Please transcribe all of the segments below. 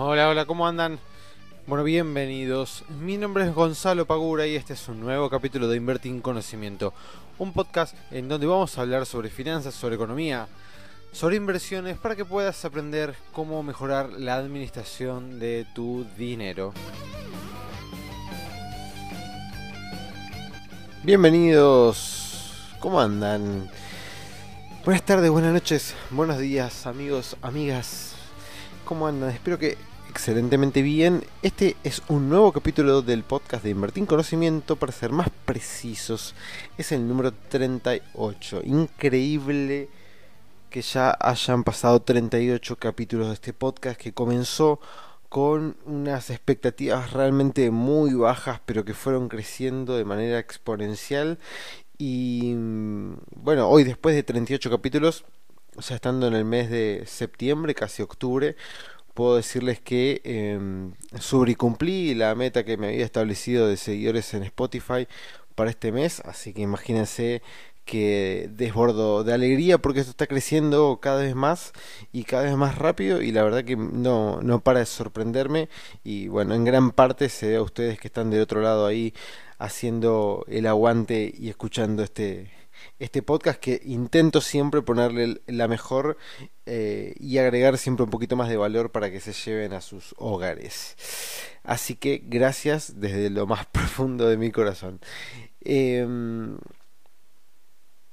Hola, hola, ¿cómo andan? Bueno, bienvenidos. Mi nombre es Gonzalo Pagura y este es un nuevo capítulo de Invertir en Conocimiento, un podcast en donde vamos a hablar sobre finanzas, sobre economía, sobre inversiones para que puedas aprender cómo mejorar la administración de tu dinero. Bienvenidos, ¿cómo andan? Buenas tardes, buenas noches, buenos días amigos, amigas. ¿Cómo andan? Espero que excelentemente bien. Este es un nuevo capítulo del podcast de Invertir en Conocimiento, para ser más precisos. Es el número 38. Increíble que ya hayan pasado 38 capítulos de este podcast que comenzó con unas expectativas realmente muy bajas, pero que fueron creciendo de manera exponencial. Y bueno, hoy después de 38 capítulos, sea, estando en el mes de septiembre, casi octubre, puedo decirles que eh, sobrecumplí la meta que me había establecido de seguidores en Spotify para este mes, así que imagínense que desbordo de alegría porque esto está creciendo cada vez más y cada vez más rápido y la verdad que no, no para de sorprenderme y bueno, en gran parte se ve a ustedes que están del otro lado ahí haciendo el aguante y escuchando este, este podcast que intento siempre ponerle la mejor eh, y agregar siempre un poquito más de valor para que se lleven a sus hogares. Así que gracias desde lo más profundo de mi corazón. Em,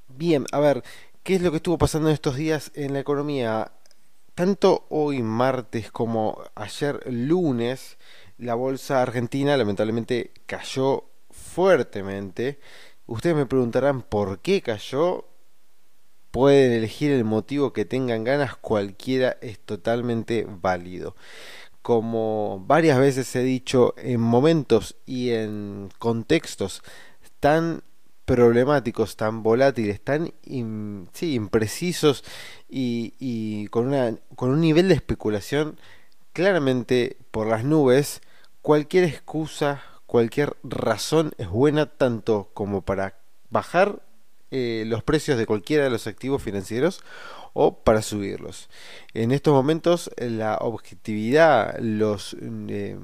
bien, a ver, ¿qué es lo que estuvo pasando en estos días en la economía? Tanto hoy martes como ayer lunes, la bolsa argentina lamentablemente cayó fuertemente. Ustedes me preguntarán por qué cayó. Pueden elegir el motivo que tengan ganas, cualquiera es totalmente válido. Como varias veces he dicho, en momentos y en contextos tan problemáticos, tan volátiles, tan imprecisos y, y con, una, con un nivel de especulación claramente por las nubes, cualquier excusa, cualquier razón es buena tanto como para bajar eh, los precios de cualquiera de los activos financieros o para subirlos. En estos momentos la objetividad, los eh,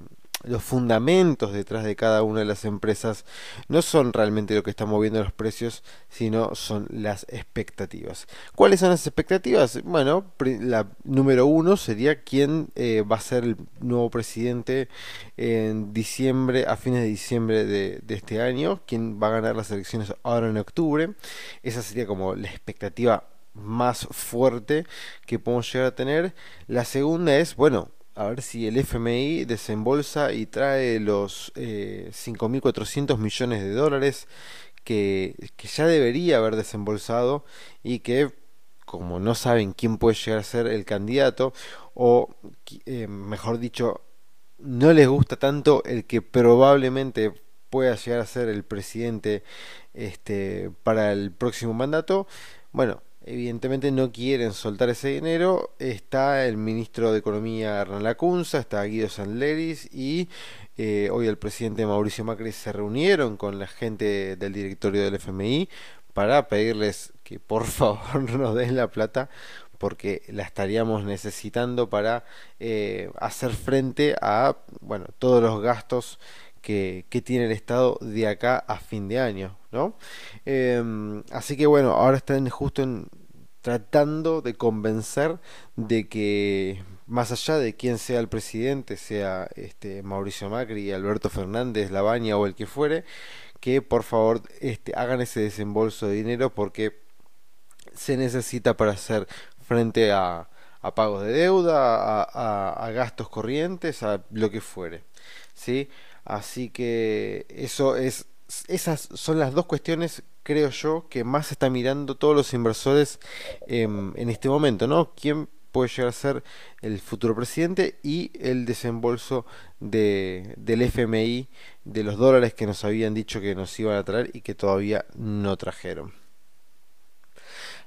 los fundamentos detrás de cada una de las empresas no son realmente lo que está moviendo los precios, sino son las expectativas. ¿Cuáles son las expectativas? Bueno, la número uno sería quién eh, va a ser el nuevo presidente en diciembre, a fines de diciembre de, de este año, quién va a ganar las elecciones ahora en octubre. Esa sería como la expectativa más fuerte que podemos llegar a tener. La segunda es, bueno, a ver si el FMI desembolsa y trae los eh, 5.400 millones de dólares que, ya debería haber desembolsado y que como no saben quién puede llegar a ser el candidato o eh, mejor dicho no les gusta tanto el que probablemente pueda llegar a ser el presidente este para el próximo mandato bueno evidentemente no quieren soltar ese dinero. Está el ministro de Economía Hernán Lacunza, está Guido Sanleris y eh, hoy el presidente Mauricio Macri se reunieron con la gente del directorio del FMI para pedirles que por favor nos den la plata porque la estaríamos necesitando para eh, hacer frente a bueno todos los gastos que, tiene el Estado de acá a fin de año, ¿no? Eh, así que bueno, ahora están justo tratando de convencer de que más allá de quién sea el presidente, sea este Mauricio Macri, Alberto Fernández, Labaña o el que fuere, que por favor este, hagan ese desembolso de dinero porque se necesita para hacer frente a, pagos de deuda, a, a, gastos corrientes, a lo que fuere. ¿sí? Así que eso es, esas son las dos cuestiones creo yo, que más está mirando todos los inversores eh, en este momento, ¿no? ¿Quién puede llegar a ser el futuro presidente y el desembolso de, del FMI de los dólares que nos habían dicho que nos iban a traer y que todavía no trajeron.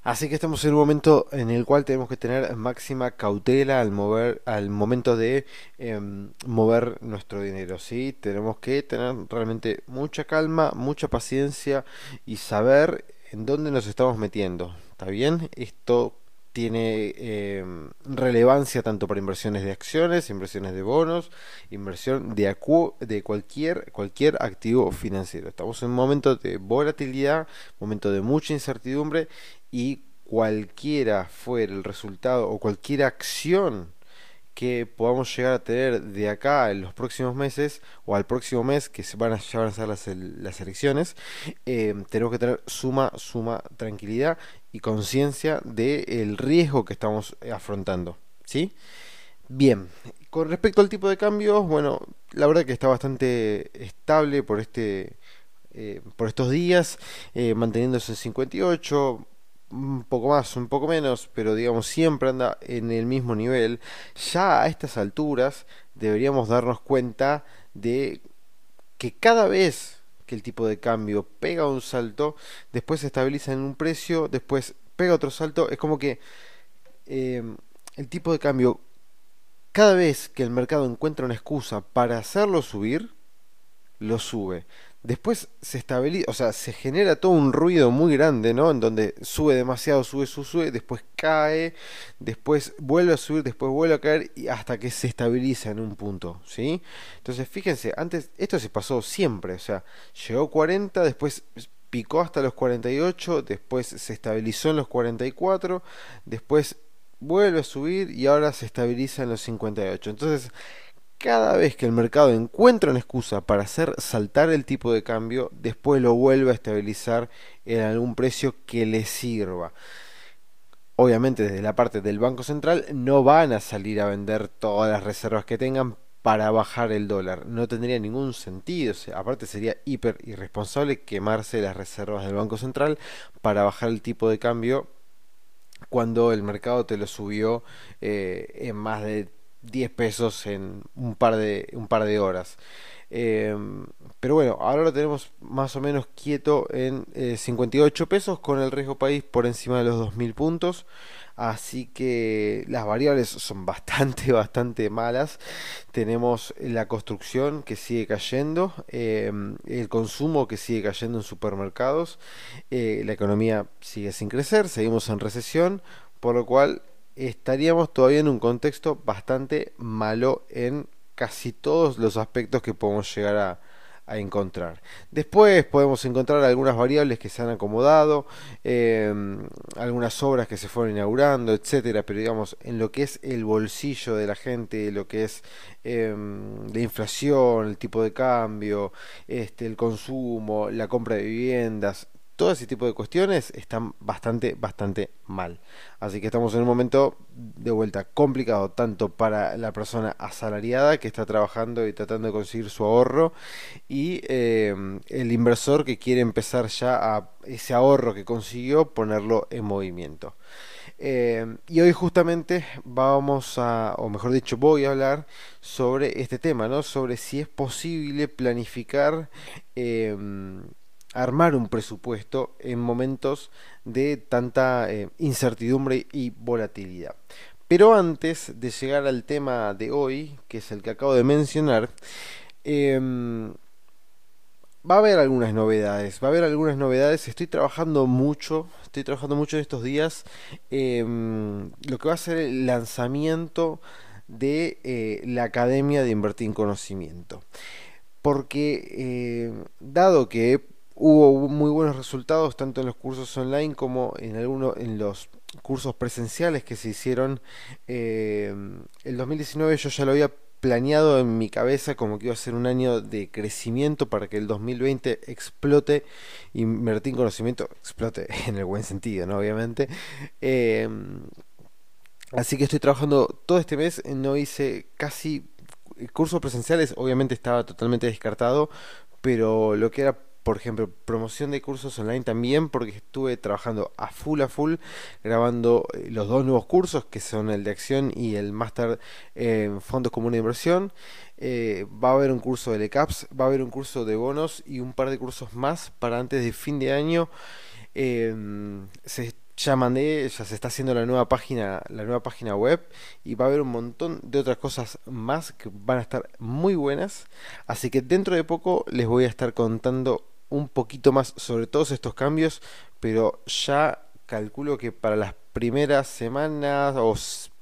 Así que estamos en un momento en el cual tenemos que tener máxima cautela al mover, al momento de eh, mover nuestro dinero. ¿sí? Tenemos que tener realmente mucha calma, mucha paciencia y saber en dónde nos estamos metiendo. ¿Está bien? Esto tiene eh, relevancia tanto para inversiones de acciones, inversiones de bonos, inversión de, de cualquier, cualquier activo financiero. Estamos en un momento de volatilidad, momento de mucha incertidumbre y cualquiera fuera el resultado o cualquier acción que podamos llegar a tener de acá en los próximos meses o al próximo mes que se van a, ya van a ser las, las elecciones, eh, tenemos que tener suma, suma tranquilidad y conciencia del riesgo que estamos afrontando. ¿sí? Bien, con respecto al tipo de cambio, bueno, la verdad que está bastante estable por este... Eh, por estos días, eh, manteniéndose en 58, un poco más, un poco menos, pero digamos siempre anda en el mismo nivel, ya a estas alturas deberíamos darnos cuenta de que cada vez que el tipo de cambio pega un salto, después se estabiliza en un precio, después pega otro salto, es como que em, el tipo de cambio, cada vez que el mercado encuentra una excusa para hacerlo subir, lo sube después se estabiliza, o sea, se genera todo un ruido muy grande, ¿no? En donde sube demasiado, sube, sube, sube, después cae, después vuelve a subir, después vuelve a caer y hasta que se estabiliza en un punto, ¿sí? Entonces, fíjense, antes esto se pasó siempre, o sea, llegó 40, después picó hasta los 48, después se estabilizó en los 44, después vuelve a subir y ahora se estabiliza en los 58. Entonces, cada vez que el mercado encuentra una excusa para hacer saltar el tipo de cambio, después lo vuelve a estabilizar en algún precio que le sirva. Obviamente desde la parte del Banco Central no van a salir a vender todas las reservas que tengan para bajar el dólar. No tendría ningún sentido. aparte sería hiper irresponsable quemarse las reservas del Banco Central para bajar el tipo de cambio cuando el mercado te lo subió eh, en más de 10 pesos en un par de, un par de horas. Em, pero bueno, ahora lo tenemos más o menos quieto en 58 eh, pesos con el riesgo país por encima de los 2.000 puntos. Así que las variables son bastante, bastante malas. Tenemos la construcción que sigue cayendo, em, el consumo que sigue cayendo en supermercados, eh, la economía sigue sin crecer, seguimos en recesión, por lo cual estaríamos todavía en un contexto bastante malo en casi todos los aspectos que podemos llegar a, encontrar. Después podemos encontrar algunas variables que se han acomodado, em, algunas obras que se fueron inaugurando, etcétera, pero digamos, en lo que es el bolsillo de la gente, lo que es em, la inflación, el tipo de cambio, este, el consumo, la compra de viviendas, todo ese tipo de cuestiones están bastante, bastante mal. Así que estamos en un momento de vuelta complicado, tanto para la persona asalariada que está trabajando y tratando de conseguir su ahorro, y eh, el inversor que quiere empezar ya a ese ahorro que consiguió ponerlo en movimiento. Eh, y hoy justamente vamos a, o mejor dicho, voy a hablar sobre este tema, ¿no? Sobre si es posible planificar eh, armar un presupuesto en momentos de tanta eh, incertidumbre y volatilidad. Pero antes de llegar al tema de hoy, que es el que acabo de mencionar, em, va a haber algunas novedades, va a haber algunas novedades, estoy trabajando mucho, estoy trabajando mucho en estos días, em, lo que va a ser el lanzamiento de eh, la Academia de Invertir en Conocimiento. Porque eh, dado que Hubo muy buenos resultados tanto en los cursos online como en algunos en los cursos presenciales que se hicieron. Eh, el 2019 yo ya lo había planeado en mi cabeza como que iba a ser un año de crecimiento para que el 2020 explote, invertir en conocimiento, explote en el buen sentido, ¿no? Obviamente. Eh, así que estoy trabajando todo este mes, no hice casi cursos presenciales, obviamente estaba totalmente descartado, pero lo que era por ejemplo, promoción de cursos online también, porque estuve trabajando a full a full, grabando eh, los dos nuevos cursos, que son el de acción y el máster en fondos comunes de inversión. Eh, va a haber un curso de LECAPS, va a haber un curso de bonos y un par de cursos más para antes de fin de año. Em, se, ya mandé, ya se está haciendo la nueva página, la nueva página web y va a haber un montón de otras cosas más que van a estar muy buenas. Así que dentro de poco les voy a estar contando un poquito más sobre todos estos cambios, pero ya calculo que para las primeras semanas o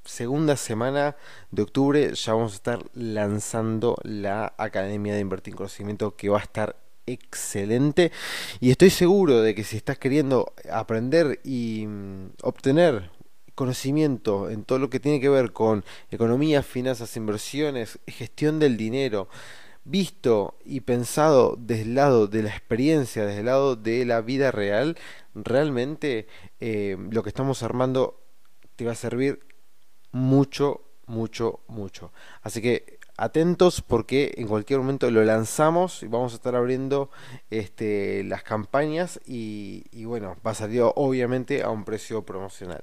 segunda semana de octubre ya vamos a estar lanzando la Academia de Invertir en Conocimiento que va a estar excelente. Y estoy seguro de que si estás queriendo aprender y mm, obtener conocimiento en todo lo que tiene que ver con economía, finanzas, inversiones, gestión del dinero, visto y pensado desde el lado de la experiencia, desde el lado de la vida real, realmente eh, lo que estamos armando te va a servir mucho, mucho, mucho. Así que atentos porque en cualquier momento lo lanzamos y vamos a estar abriendo este, las campañas y, bueno, va a salir obviamente a un precio promocional.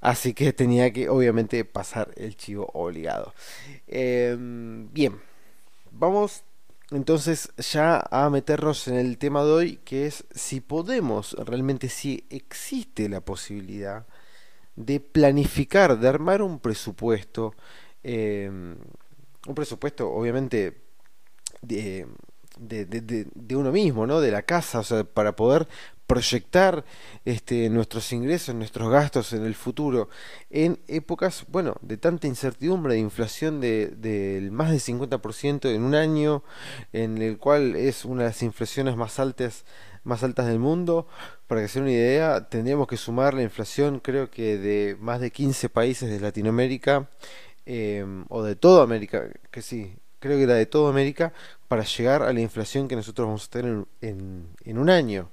Así que tenía que obviamente pasar el chivo obligado. Em, bien, vamos entonces ya a meternos en el tema de hoy que es si podemos realmente, si existe la posibilidad de planificar, de armar un presupuesto. Em, un presupuesto obviamente de, de, uno mismo, ¿no? De la casa, o sea, para poder proyectar este, nuestros ingresos, nuestros gastos en el futuro, en épocas, bueno, de tanta incertidumbre, de inflación del de, más del 50% en un año, en el cual es una de las inflaciones más altas, más altas del mundo. Para que se una idea, tendríamos que sumar la inflación, creo que de más de 15 países de Latinoamérica Em, o de toda América, que sí, creo que era de toda América, para llegar a la inflación que nosotros vamos a tener en, en, un año.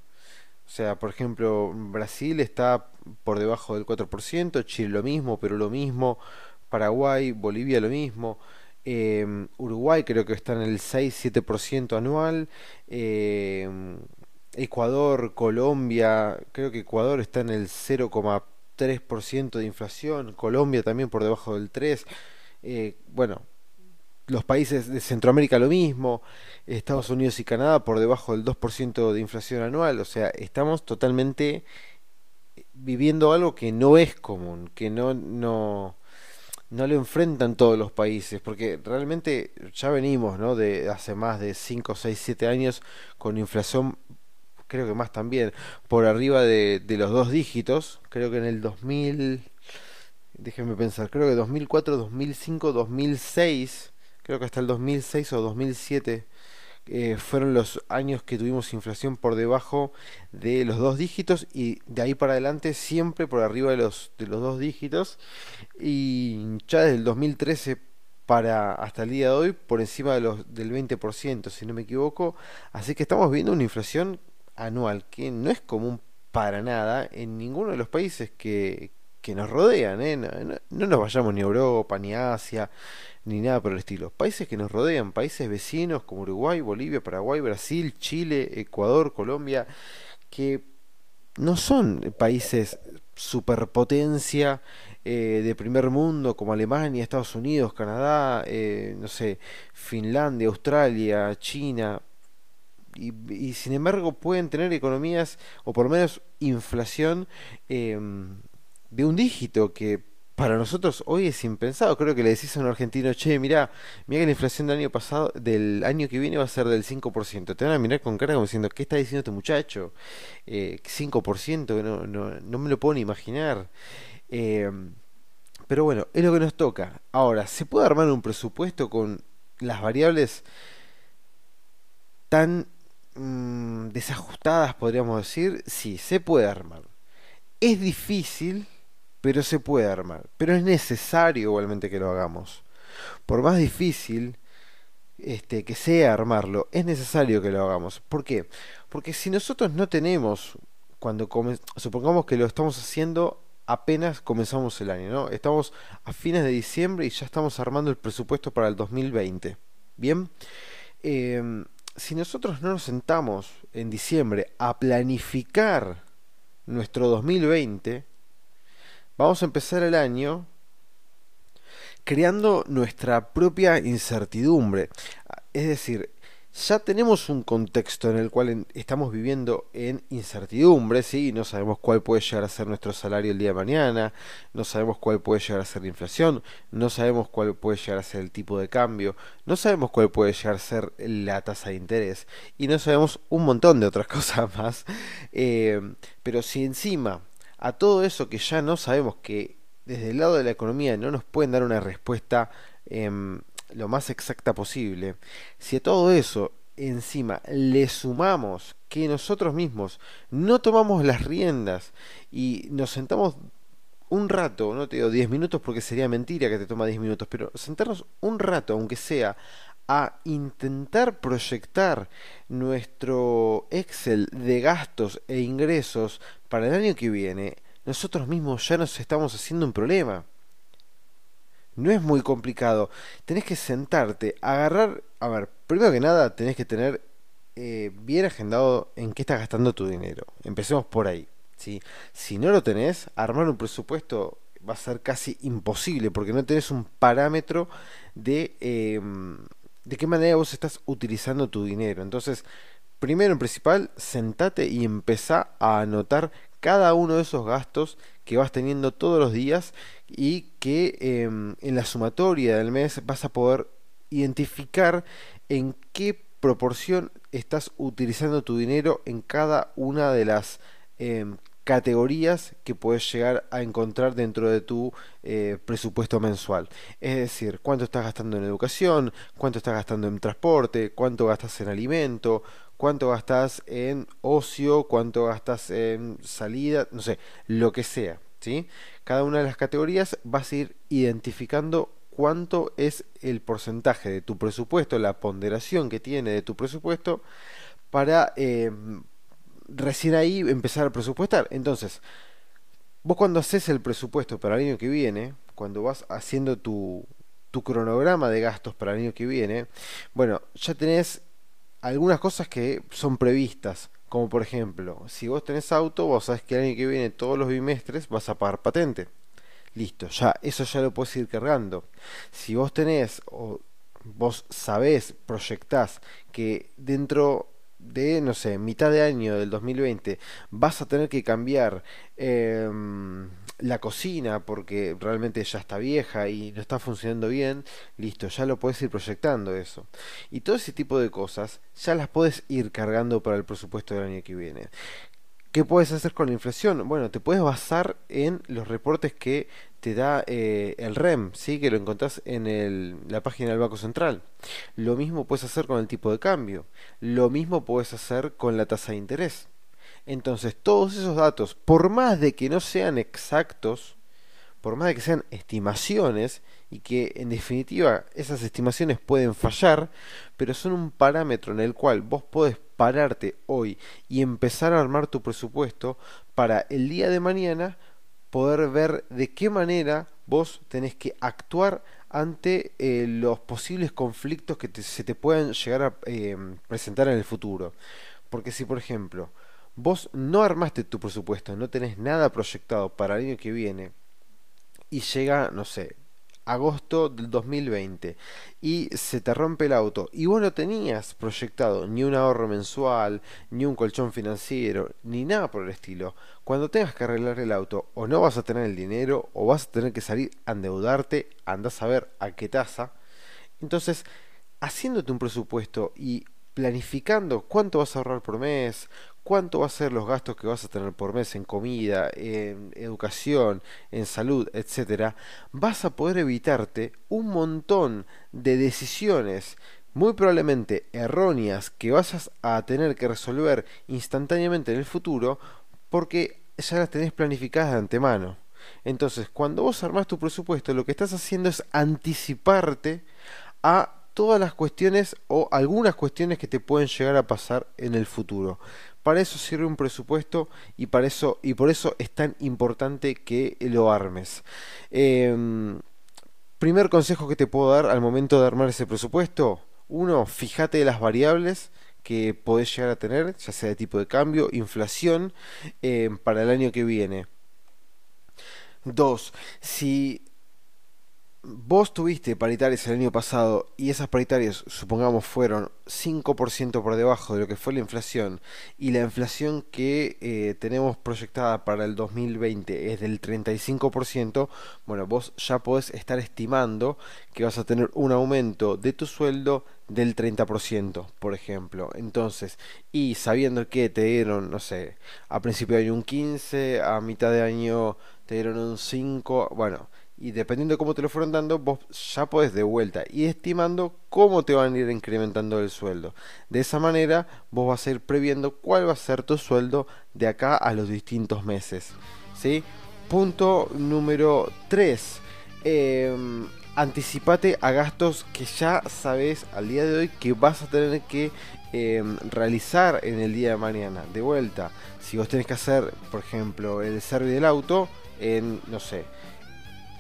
O sea, por ejemplo, Brasil está por debajo del 4%, Chile lo mismo, Perú lo mismo, Paraguay, Bolivia lo mismo. Em, Uruguay creo que está en el 6-7% anual. Em, Ecuador, Colombia, creo que Ecuador está en el 0,3%. 3% de inflación, Colombia también por debajo del 3%, eh, bueno, los países de Centroamérica lo mismo, Estados Unidos y Canadá por debajo del 2% de inflación anual, o sea, estamos totalmente viviendo algo que no es común, que no, no, no lo enfrentan todos los países, porque realmente ya venimos ¿no? de hace más de 5, 6, 7 años con inflación creo que más también, por arriba de, de los dos dígitos, creo que en el 2000, déjenme pensar, creo que 2004, 2005, 2006, creo que hasta el 2006 o 2007 eh, fueron los años que tuvimos inflación por debajo de los dos dígitos y de ahí para adelante siempre por arriba de los, de los dos dígitos. Y ya desde el 2013 para hasta el día de hoy por encima de los, del 20% si no me equivoco. Así que estamos viendo una inflación anual que no es común para nada en ninguno de los países que, que nos rodean. No, nos vayamos ni a Europa, ni a Asia, ni nada por el estilo. Países que nos rodean, países vecinos como Uruguay, Bolivia, Paraguay, Brasil, Chile, Ecuador, Colombia, que no son países superpotencia eh, de primer mundo como Alemania, Estados Unidos, Canadá, eh, no sé, Finlandia, Australia, China, y, sin embargo pueden tener economías o por lo menos inflación em, de un dígito que para nosotros hoy es impensado. Creo que le decís a un argentino, che, mira, mira que la inflación del año pasado, del año que viene va a ser del 5%. Te van a mirar con cara como diciendo, ¿qué está diciendo este muchacho? Eh, 5%, no, no, no me lo puedo ni imaginar. Em, pero bueno, es lo que nos toca. Ahora, ¿se puede armar un presupuesto con las variables tan Mm, desajustadas, podríamos decir, sí, se puede armar. Es difícil, pero se puede armar. Pero es necesario igualmente que lo hagamos. Por más difícil este, que sea armarlo, es necesario que lo hagamos. ¿Por qué? Porque si nosotros no tenemos, cuando supongamos que lo estamos haciendo apenas comenzamos el año, ¿no? Estamos a fines de diciembre y ya estamos armando el presupuesto para el 2020. Bien. Eh, si nosotros no nos sentamos en diciembre a planificar nuestro 2020, vamos a empezar el año creando nuestra propia incertidumbre. Es decir, ya tenemos un contexto en el cual estamos viviendo en incertidumbre, ¿sí? no sabemos cuál puede llegar a ser nuestro salario el día de mañana, no sabemos cuál puede llegar a ser la inflación, no sabemos cuál puede llegar a ser el tipo de cambio, no sabemos cuál puede llegar a ser la tasa de interés y no sabemos un montón de otras cosas más. Eh, pero si encima a todo eso que ya no sabemos que desde el lado de la economía no nos pueden dar una respuesta em, lo más exacta posible, si a todo eso encima le sumamos que nosotros mismos no tomamos las riendas y nos sentamos un rato, no te digo 10 minutos porque sería mentira que te toma 10 minutos, pero sentarnos un rato, aunque sea, a intentar proyectar nuestro Excel de gastos e ingresos para el año que viene, nosotros mismos ya nos estamos haciendo un problema. No es muy complicado. Tenés que sentarte, agarrar... A ver, primero que nada, tenés que tener eh, bien agendado en qué estás gastando tu dinero. Empecemos por ahí. ¿sí? Si no lo tenés, armar un presupuesto va a ser casi imposible porque no tenés un parámetro de em, de qué manera vos estás utilizando tu dinero. Entonces, primero en principal, sentate y empezá a anotar cada uno de esos gastos que vas teniendo todos los días y que em, en la sumatoria del mes vas a poder identificar en qué proporción estás utilizando tu dinero en cada una de las em, categorías que puedes llegar a encontrar dentro de tu eh, presupuesto mensual. Es decir, cuánto estás gastando en educación, cuánto estás gastando en transporte, cuánto gastas en alimento, cuánto gastas en ocio, cuánto gastas en salida, no sé, lo que sea. ¿sí? Cada una de las categorías vas a ir identificando cuánto es el porcentaje de tu presupuesto, la ponderación que tiene de tu presupuesto para eh, recién ahí empezar a presupuestar. Entonces, vos cuando haces el presupuesto para el año que viene, cuando vas haciendo tu, tu cronograma de gastos para el año que viene, bueno, ya tenés algunas cosas que son previstas. Como por ejemplo, si vos tenés auto, vos sabés que el año que viene, todos los bimestres, vas a pagar patente. Listo, ya, eso ya lo puedes ir cargando. Si vos tenés, o vos sabés, proyectás que dentro de, no sé, mitad de año del 2020 vas a tener que cambiar em, la cocina porque realmente ya está vieja y no está funcionando bien, listo, ya lo puedes ir proyectando eso. Y todo ese tipo de cosas ya las puedes ir cargando para el presupuesto del año que viene. ¿Qué puedes hacer con la inflación? Bueno, te puedes basar en los reportes que te da eh, el REM, ¿sí? que lo encontrás en la página del Banco Central. Lo mismo puedes hacer con el tipo de cambio. Lo mismo puedes hacer con la tasa de interés. Entonces, todos esos datos, por más de que no sean exactos, por más de que sean estimaciones, y que en definitiva esas estimaciones pueden fallar, pero son un parámetro en el cual vos podés pararte hoy y empezar a armar tu presupuesto para el día de mañana poder ver de qué manera vos tenés que actuar ante eh, los posibles conflictos que se te puedan llegar a eh, presentar en el futuro. Porque si, por ejemplo, vos no armaste tu presupuesto, no tenés nada proyectado para el año que viene, y llega, no sé, agosto del 2020 y se te rompe el auto y vos no tenías proyectado ni un ahorro mensual, ni un colchón financiero, ni nada por el estilo, cuando tengas que arreglar el auto o no vas a tener el dinero o vas a tener que salir a endeudarte, andás a ver a qué tasa. Entonces, haciéndote un presupuesto y planificando cuánto vas a ahorrar por mes, cuánto va a ser los gastos que vas a tener por mes en comida, en educación, en salud, etcétera, vas a poder evitarte un montón de decisiones muy probablemente erróneas que vas a tener que resolver instantáneamente en el futuro porque ya las tenés planificadas de antemano. Entonces, cuando vos armás tu presupuesto, lo que estás haciendo es anticiparte a todas las cuestiones o algunas cuestiones que te pueden llegar a pasar en el futuro. Para eso sirve un presupuesto y para eso y por eso es tan importante que lo armes. Em, primer consejo que te puedo dar al momento de armar ese presupuesto. Uno, fíjate las variables que podés llegar a tener, ya sea de tipo de cambio, inflación, em, para el año que viene. Dos, si vos tuviste paritarias el año pasado y esas paritarias, supongamos, fueron 5% por debajo de lo que fue la inflación y la inflación que eh, tenemos proyectada para el 2020 es del 35%, bueno, vos ya podés estar estimando que vas a tener un aumento de tu sueldo del 30%, por ejemplo. Entonces, y sabiendo que te dieron, no sé, a principio de año un 15, a mitad de año te dieron un 5, bueno, y dependiendo de cómo te lo fueron dando, vos ya podés de vuelta y estimando cómo te van a ir incrementando el sueldo. De esa manera, vos vas a ir previendo cuál va a ser tu sueldo de acá a los distintos meses. ¿sí? Punto número 3. Em, anticipate a gastos que ya sabes al día de hoy que vas a tener que em, realizar en el día de mañana. De vuelta, si vos tenés que hacer, por ejemplo, el servicio del auto en, no sé,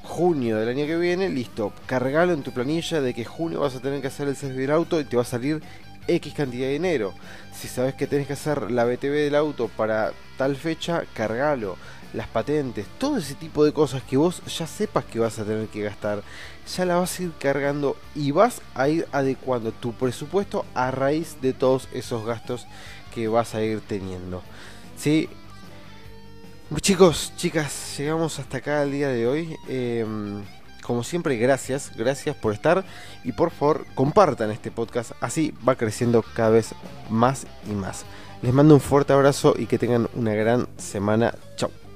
junio del año que viene, listo, cargalo en tu planilla de que junio vas a tener que hacer el servicio del auto y te va a salir X cantidad de dinero. Si sabes que tenés que hacer la BTV del auto para tal fecha, cargalo. Las patentes, todo ese tipo de cosas que vos ya sepas que vas a tener que gastar, ya la vas a ir cargando y vas a ir adecuando tu presupuesto a raíz de todos esos gastos que vas a ir teniendo. ¿Sí? Chicos, chicas, llegamos hasta acá el día de hoy. Em, como siempre, gracias, gracias por estar y por favor compartan este podcast, así va creciendo cada vez más y más. Les mando un fuerte abrazo y que tengan una gran semana. Chao.